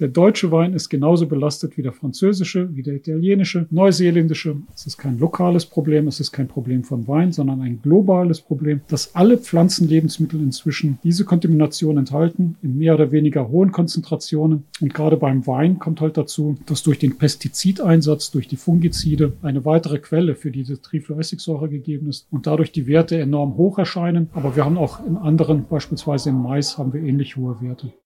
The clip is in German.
Der deutsche Wein ist genauso belastet wie der französische, wie der italienische, neuseeländische. Es ist kein lokales Problem, es ist kein Problem von Wein, sondern ein globales Problem, dass alle Pflanzenlebensmittel inzwischen diese Kontamination enthalten, in mehr oder weniger hohen Konzentrationen. Und gerade beim Wein kommt halt dazu, dass durch den Pestizideinsatz, durch die Fungizide eine weitere Quelle für diese Trifluessigsäure gegeben ist und dadurch die Werte enorm hoch erscheinen. Aber wir haben auch in anderen, beispielsweise im Mais, haben wir ähnlich hohe Werte.